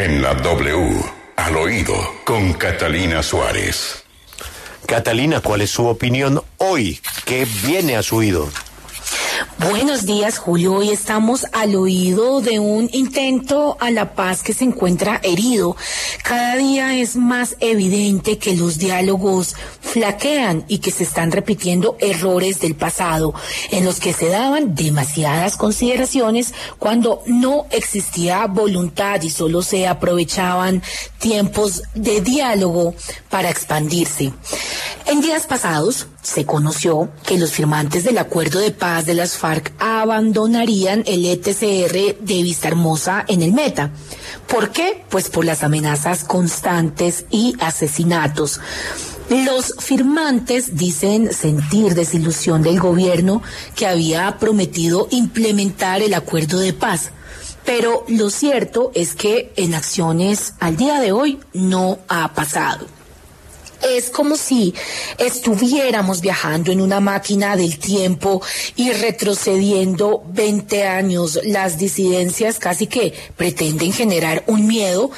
En la W, al oído, con Catalina Suárez. Catalina, ¿cuál es su opinión hoy? ¿Qué viene a su oído? Buenos días, Julio. Hoy estamos al oído de un intento a la paz que se encuentra herido. Cada día es más evidente que los diálogos flaquean y que se están repitiendo errores del pasado en los que se daban demasiadas consideraciones cuando no existía voluntad y solo se aprovechaban tiempos de diálogo para expandirse. En días pasados se conoció que los firmantes del acuerdo de paz de las FARC abandonarían el ETCR de Vista Hermosa en el Meta. ¿Por qué? Pues por las amenazas constantes y asesinatos. Los firmantes dicen sentir desilusión del gobierno que había prometido implementar el acuerdo de paz. Pero lo cierto es que en acciones al día de hoy no ha pasado. Es como si estuviéramos viajando en una máquina del tiempo y retrocediendo 20 años. Las disidencias casi que pretenden generar un miedo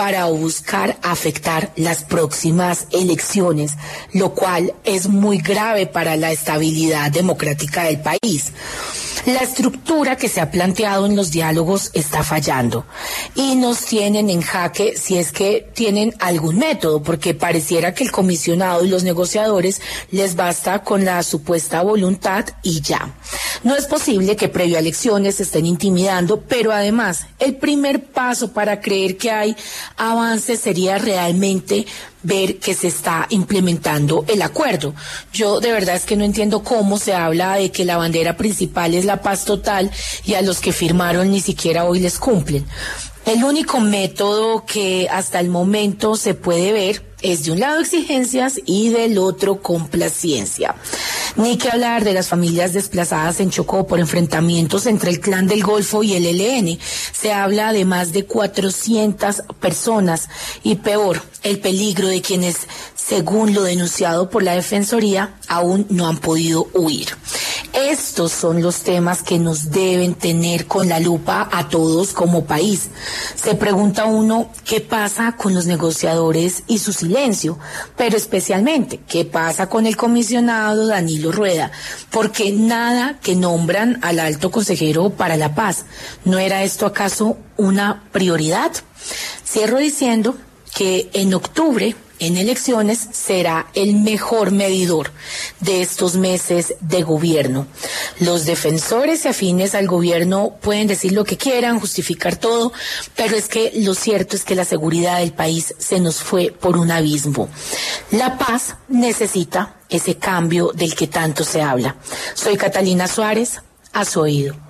para buscar afectar las próximas elecciones, lo cual es muy grave para la estabilidad democrática del país. La estructura que se ha planteado en los diálogos está fallando y nos tienen en jaque si es que tienen algún método, porque pareciera que el comisionado y los negociadores les basta con la supuesta voluntad y ya. No es posible que previo a elecciones se estén intimidando, pero además el primer paso para creer que hay avance sería realmente ver que se está implementando el acuerdo. Yo de verdad es que no entiendo cómo se habla de que la bandera principal es la paz total y a los que firmaron ni siquiera hoy les cumplen. El único método que hasta el momento se puede ver es de un lado exigencias y del otro complacencia. Ni que hablar de las familias desplazadas en Chocó por enfrentamientos entre el Clan del Golfo y el ELN. Se habla de más de 400 personas y peor, el peligro de quienes, según lo denunciado por la Defensoría, aún no han podido huir. Estos son los temas que nos deben tener con la lupa a todos como país. Se pregunta uno qué pasa con los negociadores y su silencio, pero especialmente qué pasa con el comisionado Danilo Rueda, porque nada que nombran al alto consejero para la paz. ¿No era esto acaso una prioridad? Cierro diciendo que en octubre en elecciones será el mejor medidor de estos meses de gobierno. Los defensores y afines al gobierno pueden decir lo que quieran, justificar todo, pero es que lo cierto es que la seguridad del país se nos fue por un abismo. La paz necesita ese cambio del que tanto se habla. Soy Catalina Suárez, a su oído.